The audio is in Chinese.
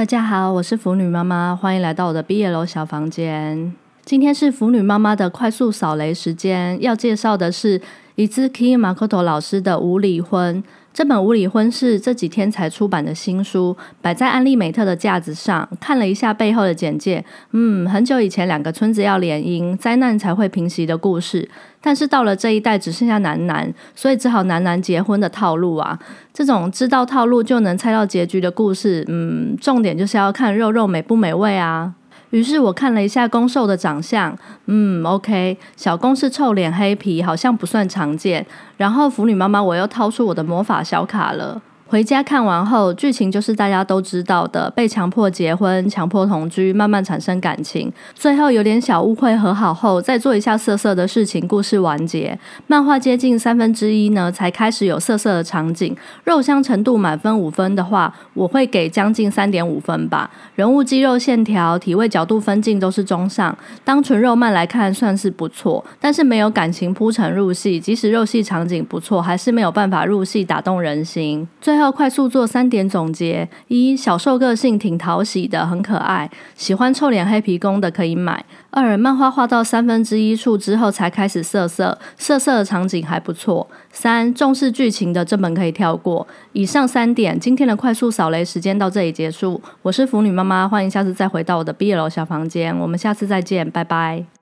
大家好，我是腐女妈妈，欢迎来到我的毕业楼小房间。今天是腐女妈妈的快速扫雷时间，要介绍的是伊兹 K 马可多老师的《无离婚》。这本《无离婚》是这几天才出版的新书，摆在安利美特的架子上。看了一下背后的简介，嗯，很久以前两个村子要联姻，灾难才会平息的故事。但是到了这一代，只剩下男男，所以只好男男结婚的套路啊。这种知道套路就能猜到结局的故事，嗯，重点就是要看肉肉美不美味啊。于是我看了一下公兽的长相，嗯，OK，小公是臭脸黑皮，好像不算常见。然后腐女妈妈，我又掏出我的魔法小卡了。回家看完后，剧情就是大家都知道的：被强迫结婚、强迫同居，慢慢产生感情，最后有点小误会，和好后再做一下色色的事情，故事完结。漫画接近三分之一呢，才开始有色色的场景。肉香程度满分五分的话，我会给将近三点五分吧。人物肌肉线条、体位角度分镜都是中上，当纯肉漫来看算是不错，但是没有感情铺陈入戏，即使肉戏场景不错，还是没有办法入戏打动人心。最要快速做三点总结：一、小受个性挺讨喜的，很可爱，喜欢臭脸黑皮公的可以买；二、漫画画到三分之一处之后才开始色色，色色的场景还不错；三、重视剧情的这本可以跳过。以上三点，今天的快速扫雷时间到这里结束。我是腐女妈妈，欢迎下次再回到我的毕业楼小房间，我们下次再见，拜拜。